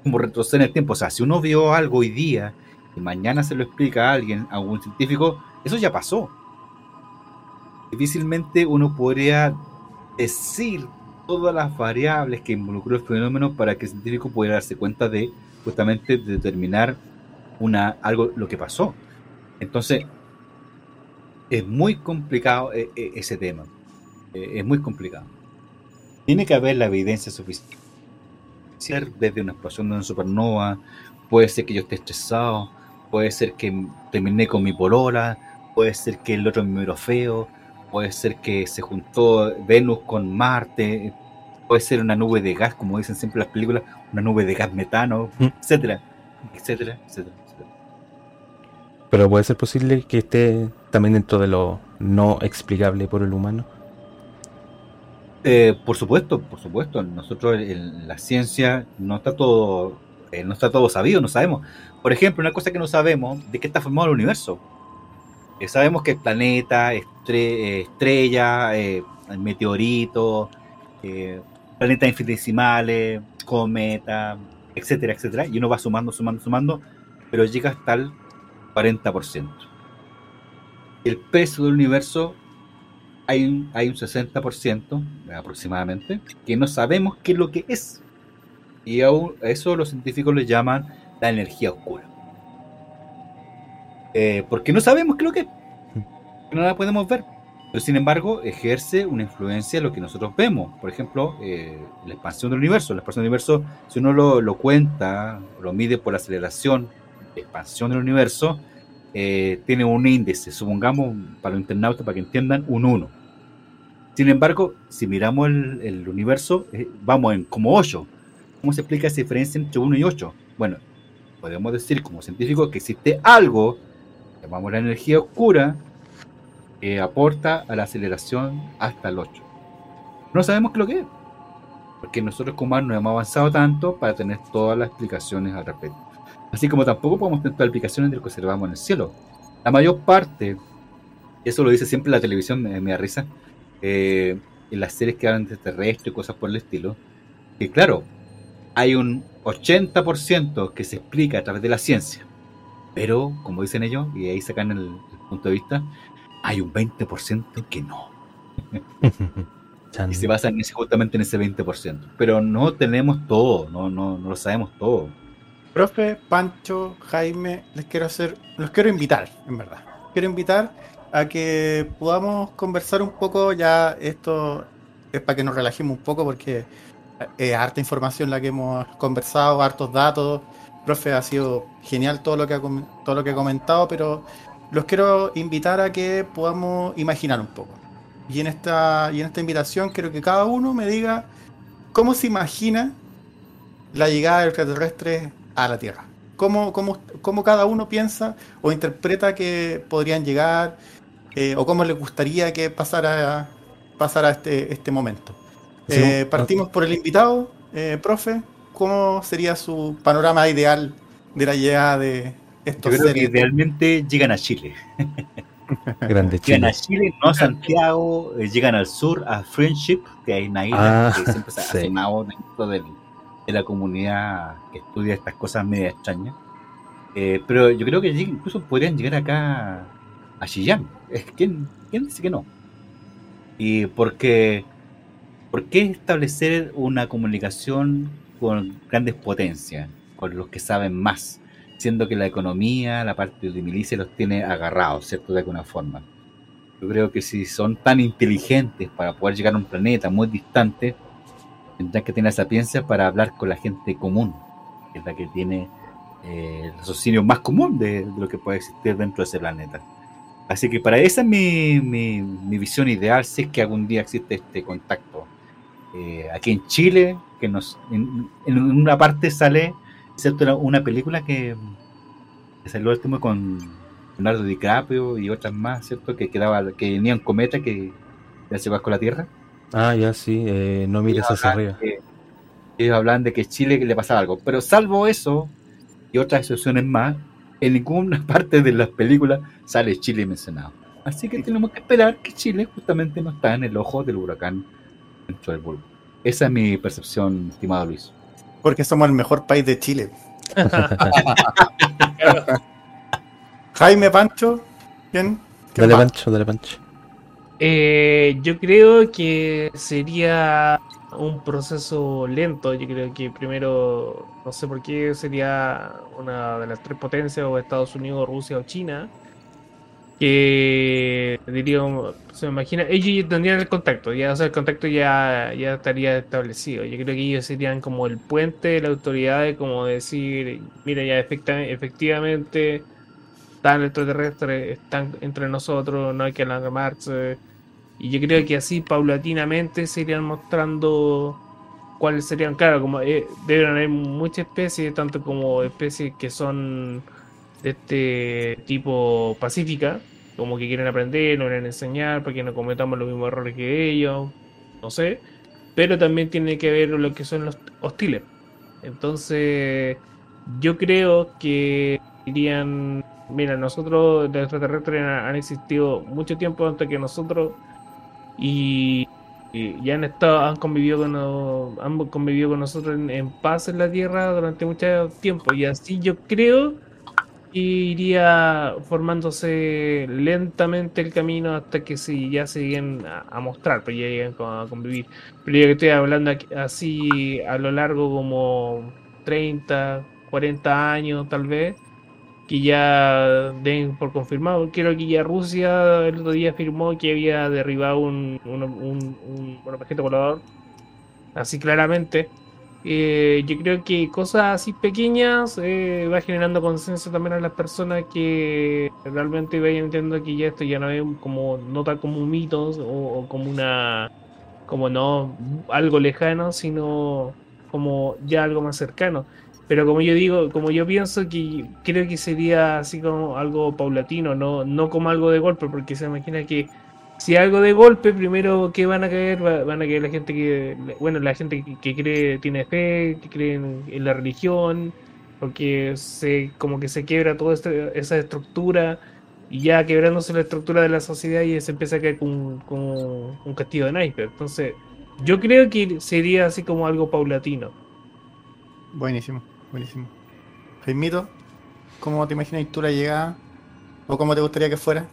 como retroceder en el tiempo. O sea, si uno vio algo hoy día y mañana se lo explica a alguien, a algún científico, eso ya pasó. difícilmente uno podría decir todas las variables que involucró el fenómeno para que el científico pudiera darse cuenta de justamente determinar una, algo lo que pasó. Entonces, es muy complicado eh, eh, ese tema. Eh, es muy complicado. Tiene que haber la evidencia suficiente. Desde una explosión de una supernova, puede ser que yo esté estresado, puede ser que terminé con mi polola, puede ser que el otro me miró feo, puede ser que se juntó Venus con Marte, puede ser una nube de gas, como dicen siempre las películas, una nube de gas metano, Mm. etcétera, etcétera, etcétera, etcétera. Pero puede ser posible que esté también dentro de lo no explicable por el humano. Eh, por supuesto, por supuesto. Nosotros en la ciencia no está todo, eh, no está todo sabido, no sabemos. Por ejemplo, una cosa que no sabemos de qué está formado el universo. Eh, sabemos que es planeta, estre- eh, estrella, eh, meteorito, eh, planetas infinitesimales, cometa, etcétera, etcétera. Y uno va sumando, sumando, sumando, pero llega hasta el 40%. El peso del universo hay un, hay un 60% aproximadamente que no sabemos qué es lo que es. Y a eso los científicos le llaman la energía oscura. Porque no sabemos qué es lo que es. No podemos ver. Pero sin embargo, ejerce una influencia en lo que nosotros vemos. Por ejemplo, eh, la expansión del universo. La expansión del universo, si uno lo, lo cuenta, lo mide por la aceleración expansión del universo, eh, tiene un índice, supongamos, para los internautas, para que entiendan, un 1. Sin embargo, si miramos el, el universo, eh, vamos en como 8. ¿Cómo se explica esa diferencia entre 1 y 8? Bueno, podemos decir como científicos que existe algo, llamamos la energía oscura, que aporta a la aceleración hasta el 8. No sabemos qué lo que es, porque nosotros como no hemos avanzado tanto para tener todas las explicaciones al respecto. Así como tampoco podemos tener todas las explicaciones de lo que observamos en el cielo. La mayor parte, eso lo dice siempre la televisión, me, me da risa, eh, en las series que hablan de extraterrestres y cosas por el estilo, que claro, hay un 80% que se explica a través de la ciencia, pero como dicen ellos, y ahí sacan el, el punto de vista, hay un 20% que no. Y se basan en ese- justamente en ese 20%. Pero no tenemos todo, no, no, no lo sabemos todo. Profe, Pancho, Jaime, les quiero hacer, los quiero invitar, en verdad. Quiero invitar a que podamos conversar un poco, ya esto es para que nos relajemos un poco porque es harta información la que hemos conversado, hartos datos. Profe, ha sido genial todo lo que ha, todo lo que ha comentado, pero los quiero invitar a que podamos imaginar un poco. Y en esta, y en esta invitación quiero que cada uno me diga cómo se imagina la llegada del extraterrestre a la Tierra. ¿Cómo, cómo, cómo cada uno piensa o interpreta que podrían llegar eh, o cómo les gustaría que pasara, pasara este, este momento? Sí, Eh, partimos por el invitado, eh, profe. ¿Cómo sería su panorama ideal de la llegada de Yo estos creo que seres? idealmente llegan a Chile. Grande Llegan a Chile. Chile, no a Santiago, eh, llegan al sur, a Friendship, que hay una isla Ah, que siempre se ha sí. sonado dentro del- de la comunidad que estudia estas cosas medio extrañas. Eh, pero yo creo que incluso podrían llegar acá a Chillán. ¿Quién, quién dice que no? Y porque, ¿por qué establecer una comunicación con grandes potencias, con los que saben más? Siendo que la economía, la parte de milicia los tiene agarrados, ¿cierto? De alguna forma. Yo creo que si son tan inteligentes para poder llegar a un planeta muy distante, tendrán que tener sapiencia para hablar con la gente común, que es la que tiene eh, el raciocinio más común de, de lo que puede existir dentro de ese planeta. Así que para esa es mi, mi, mi visión ideal, si es que algún día existe este contacto. Eh, aquí en Chile, que nos en, en una parte sale Era una película que, que salió el último con Leonardo DiCaprio y otras más, ¿cierto? Que quedaba, que venía un cometa que ya se va con la Tierra. Ah, ya sí, eh, no mires hacia arriba. Que- ellos hablan de que Chile le pasaba algo. Pero salvo eso y otras excepciones más, en ninguna parte de las películas sale Chile mencionado. Así que tenemos que esperar que Chile justamente no está en el ojo del huracán dentro del bulbo. Esa es mi percepción, estimado Luis. Porque somos el mejor país de Chile. Jaime Pancho, ¿quién? ¿Quién Dale va? Pancho, dale Pancho. Eh, yo creo que sería un proceso lento. Yo creo que primero, no sé por qué sería una de las tres potencias, o Estados Unidos, Rusia o China, que diría, se me imagina, ellos tendrían el contacto, ya, o sea, el contacto ya, ya estaría establecido. Yo creo que ellos serían como el puente de la autoridad, como decir, mira, ya efectivamente están extraterrestres, están entre nosotros, no hay que alarmarse. Y yo creo que así paulatinamente se irían mostrando cuáles serían, claro, como eh, deben haber muchas especies, tanto como especies que son de este tipo pacífica, como que quieren aprender, no quieren enseñar, para que no cometamos los mismos errores que ellos, no sé, pero también tiene que ver lo que son los hostiles. Entonces, yo creo que irían, mira, nosotros los extraterrestres han existido mucho tiempo antes que nosotros y, ya han estado, han convivido con, han convivido con nosotros en, paz en la Tierra durante mucho tiempo y así yo creo iría formándose lentamente el camino hasta que si ya se lleguen a, mostrar, pero ya llegan a convivir. Pero yo que estoy hablando así a lo largo como 30, 40 años tal vez, que ya den por confirmado. Creo que ya Rusia el otro día afirmó que había derribado un, un, un, objeto volador. Así claramente. Eh, yo creo que cosas así pequeñas eh, va generando consenso también a las personas que realmente vayan entendiendo que ya esto ya no es como nota como un mito o, o como una como no algo lejano sino como ya algo más cercano. Pero como yo digo, como yo pienso que creo que sería así como algo paulatino, no, no como algo de golpe, porque se imagina que si algo de golpe, primero que van a caer, van a caer la gente que, bueno, la gente que, cree, tiene fe, que cree en, la religión, porque se, como que se quiebra toda esa estructura, y ya quebrándose la estructura de la sociedad y se empieza a caer como, un castillo de naipes. Entonces, yo creo que sería así como algo paulatino. Buenísimo. Buenísimo. Jaimito, ¿cómo te imaginas tú la llegada? ¿O cómo te gustaría que fuera?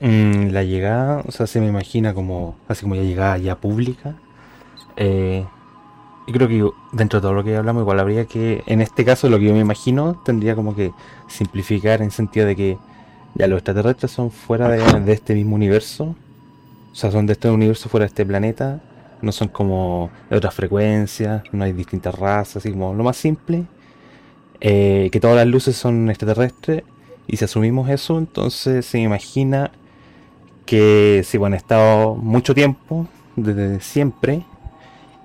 Mm, la llegada, o sea, se me imagina como, así como ya llegada ya pública. Eh, y creo que dentro de todo lo que hablamos, igual habría que, en este caso, lo que yo me imagino, tendría como que simplificar en sentido de que ya los extraterrestres son fuera de, de este mismo universo. O sea, son de este universo fuera de este planeta no son como de otras frecuencias, no hay distintas razas, así como lo más simple, eh, que todas las luces son extraterrestres, y si asumimos eso, entonces se imagina que si bueno, han estado mucho tiempo, desde siempre,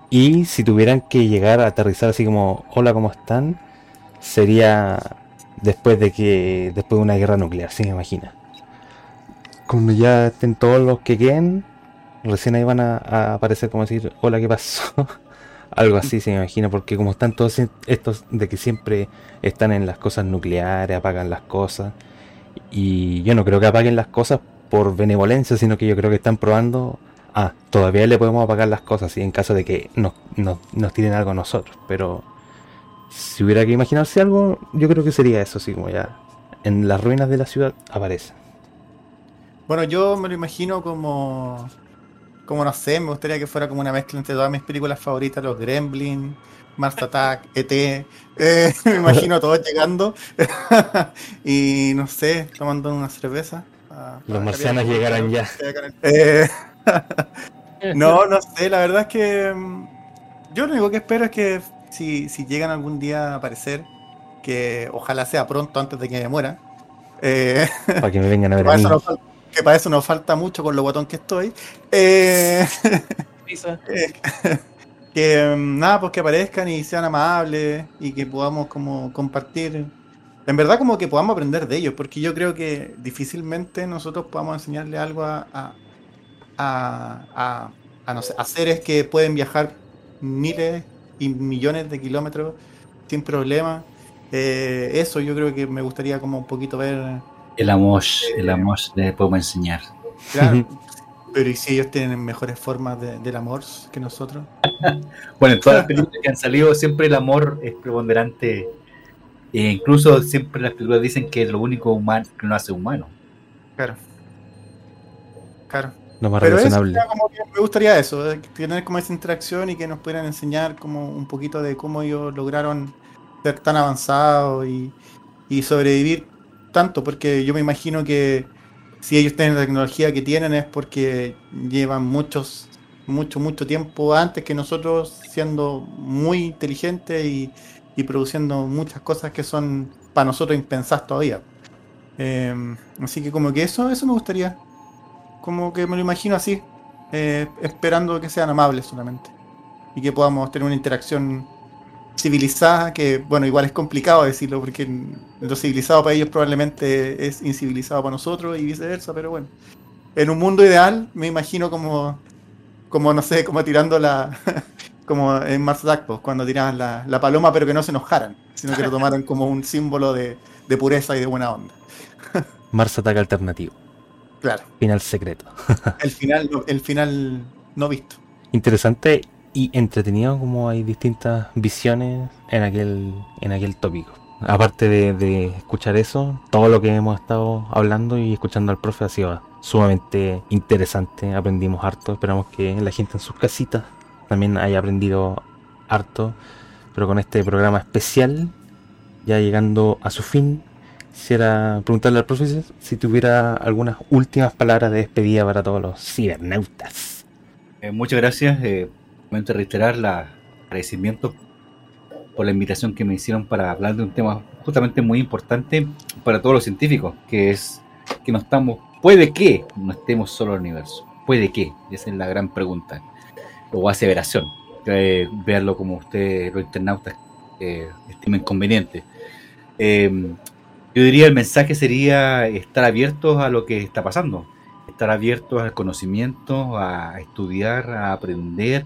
y si tuvieran que llegar a aterrizar así como, hola, ¿cómo están? Sería después de que, después de una guerra nuclear, se me imagina. Cuando ya estén todos los que queden, recién ahí van a, aparecer como decir, hola, ¿qué pasó? Algo así se me imagina, porque como están todos estos de que siempre están en las cosas nucleares, apagan las cosas. Y yo no creo que apaguen las cosas por benevolencia, sino que yo creo que están probando, ah, todavía le podemos apagar las cosas, y en caso de que nos, nos, tiren algo a nosotros. Pero si hubiera que imaginarse algo, yo creo que sería eso, así como ya en las ruinas de la ciudad aparece. Bueno, yo me lo imagino como como no sé, me gustaría que fuera como una mezcla entre todas mis películas favoritas, los Gremlins, Mars Attack, ET, eh, me imagino todos llegando y no sé, tomando una cerveza. Ah, los marcianos llegarán ya. Eh, no, no sé, la verdad es que mm, yo lo único que espero es que si, si llegan algún día a aparecer, que ojalá sea pronto antes de que me muera. Eh, Para que me vengan a ver a mí que para eso nos falta mucho con lo guatón que estoy. Eh, que mm, nada, pues que aparezcan y sean amables y que podamos como compartir. En verdad como que podamos aprender de ellos, porque yo creo que difícilmente nosotros podamos enseñarle algo a, a, a, a, no sé, seres que pueden viajar miles y millones de kilómetros sin problema. Eh, eso yo creo que me gustaría como un poquito ver el amor, el amor le podemos enseñar. Claro, pero ¿y si ellos tienen mejores formas de, del amor que nosotros? bueno, en todas las películas que han salido siempre el amor es preponderante. E incluso siempre las películas dicen que es lo único humano que no hace humano. Claro. Claro. Lo más Pero relacionable. era como que me gustaría eso, de tener como esa interacción y que nos pudieran enseñar como un poquito de cómo ellos lograron ser tan avanzados y, y sobrevivir tanto, porque yo me imagino que si ellos tienen la tecnología que tienen es porque llevan muchos, mucho, mucho tiempo antes que nosotros siendo muy inteligentes y, y produciendo muchas cosas que son para nosotros impensadas todavía. Eh, así que como que eso, eso me gustaría. Como que me lo imagino así, eh, esperando que sean amables solamente. Y que podamos tener una interacción civilizada, que bueno, igual es complicado decirlo, porque lo civilizado para ellos probablemente es incivilizado para nosotros y viceversa, pero bueno. En un mundo ideal, me imagino como, como no sé, como tirando la... como en Mars Attack, pues, cuando tiraban la, la paloma, pero que no se enojaran, sino que lo tomaran como un símbolo de, de pureza y de buena onda. Mars ataque alternativo. Claro. Final secreto. El final, no- el final no visto. Interesante y entretenido como hay distintas visiones en aquel, en aquel tópico. Aparte de, de escuchar eso, todo lo que hemos estado hablando y escuchando al profe ha sido sumamente interesante. Aprendimos harto. Esperamos que la gente en sus casitas también haya aprendido harto. Pero con este programa especial, ya llegando a su fin, quisiera preguntarle al profe si tuviera algunas últimas palabras de despedida para todos los cibernautas. Eh, muchas gracias. Eh, reiterar la agradecimiento por la invitación que me hicieron para hablar de un tema justamente muy importante para todos los científicos, que es que no estamos, puede que no estemos solo en el universo, puede que, esa es la gran pregunta, o aseveración, verlo como ustedes, los internautas, eh, estimen conveniente. Eh, yo diría el mensaje sería estar abiertos a lo que está pasando, estar abiertos al conocimiento, a estudiar, a aprender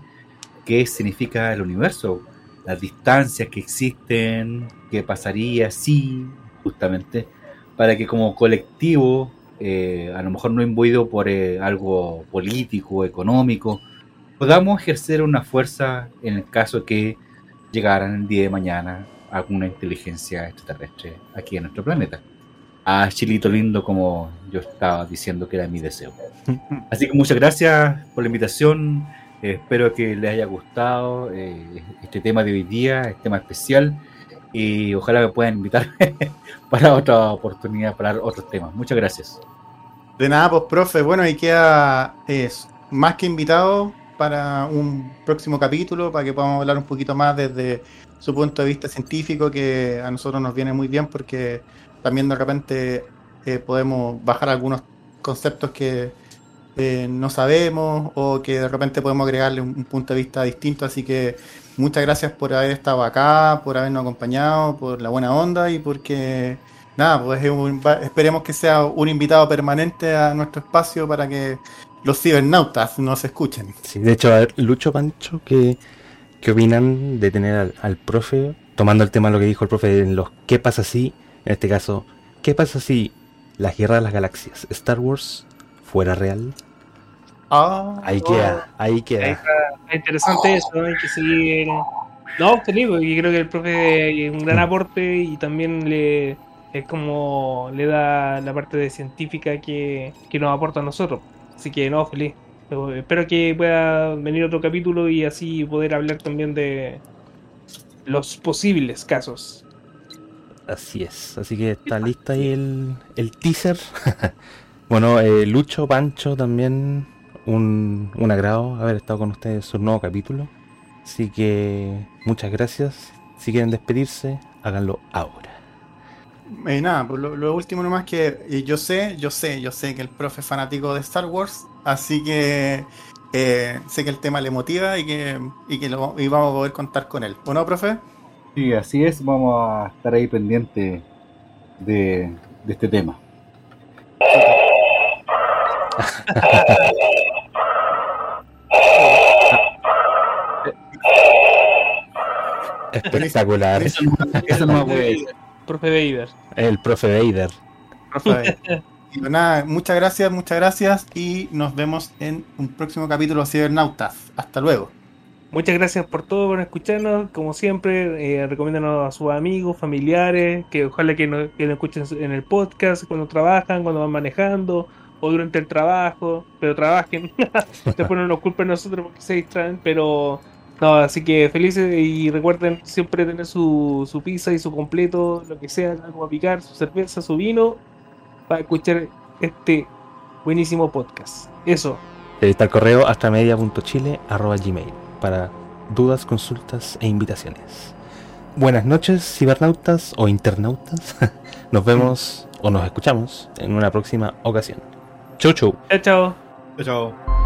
qué significa el universo, las distancias que existen, qué pasaría si, justamente, para que como colectivo, eh, a lo mejor no imbuido por algo político, económico, podamos ejercer una fuerza en el caso que llegaran el día de mañana alguna inteligencia extraterrestre aquí en nuestro planeta. A Chilito lindo, como yo estaba diciendo que era mi deseo. Así que muchas gracias por la invitación. Eh, espero que les haya gustado eh, este tema de hoy día, este tema especial. Y ojalá me puedan invitar para otra oportunidad, para otros temas. Muchas gracias. De nada, pues, profe. Bueno, y queda es, más que invitado para un próximo capítulo, para que podamos hablar un poquito más desde su punto de vista científico, que a nosotros nos viene muy bien porque también de repente eh, podemos bajar algunos conceptos que eh, no sabemos o que de repente podemos agregarle un, un punto de vista distinto. Así que muchas gracias por haber estado acá, por habernos acompañado, por la buena onda y porque nada, pues es un- esperemos que sea un invitado permanente a nuestro espacio para que los cibernautas nos escuchen. Sí, de hecho, a ver, Lucho Pancho, ¿qué, qué opinan de tener al, al profe, tomando el tema de lo que dijo el profe en los ¿qué pasa si? En este caso, ¿qué pasa si la guerra de las galaxias, Star Wars, fuera real? Ah, Ahí queda, ahí Ahí queda. está, está interesante eso, ¿no? hay que seguir. No, feliz, porque creo que el profe es un gran aporte y también le es como le da la parte de científica que, que nos aporta a nosotros. Así que no, feliz. Pero espero que pueda venir otro capítulo y así poder hablar también de los posibles casos. Así es, así que está lista ahí el, el teaser. bueno, eh, Lucho, Pancho también, un, un agrado haber estado con ustedes en su nuevo capítulo. Así que muchas gracias. Si quieren despedirse, háganlo ahora. Eh, nada, pues lo, lo último nomás que eh, yo sé, yo sé, yo sé que el profe es fanático de Star Wars, así que eh, sé que el tema le motiva y que, y que lo, y vamos a poder contar con él. ¿O no, profe? Sí, así es. Vamos a estar ahí pendiente de, de este tema. Espectacular. Eso no, eso no me puede decir. Profe Vader. El profe Vader. Profe. Y pues nada, muchas gracias, muchas gracias y nos vemos en un próximo capítulo de Cibernautas. Hasta luego. Muchas gracias por todo, por escucharnos. Como siempre, eh, recomiéndanos a sus amigos, familiares, que ojalá que nos, que nos escuchen en el podcast, cuando trabajan, cuando van manejando, o durante el trabajo, pero trabajen. Después no nos culpen nosotros porque se distraen, pero no, así que felices y recuerden siempre tener su, su pizza y su completo, lo que sea, algo a picar, su cerveza, su vino, para escuchar este buenísimo podcast. Eso. Está el correo astramedia.chile.gmail para dudas, consultas e invitaciones. Buenas noches, cibernautas o internautas. Nos vemos o nos escuchamos en una próxima ocasión. Chau, chau. Chao, chao. Chao.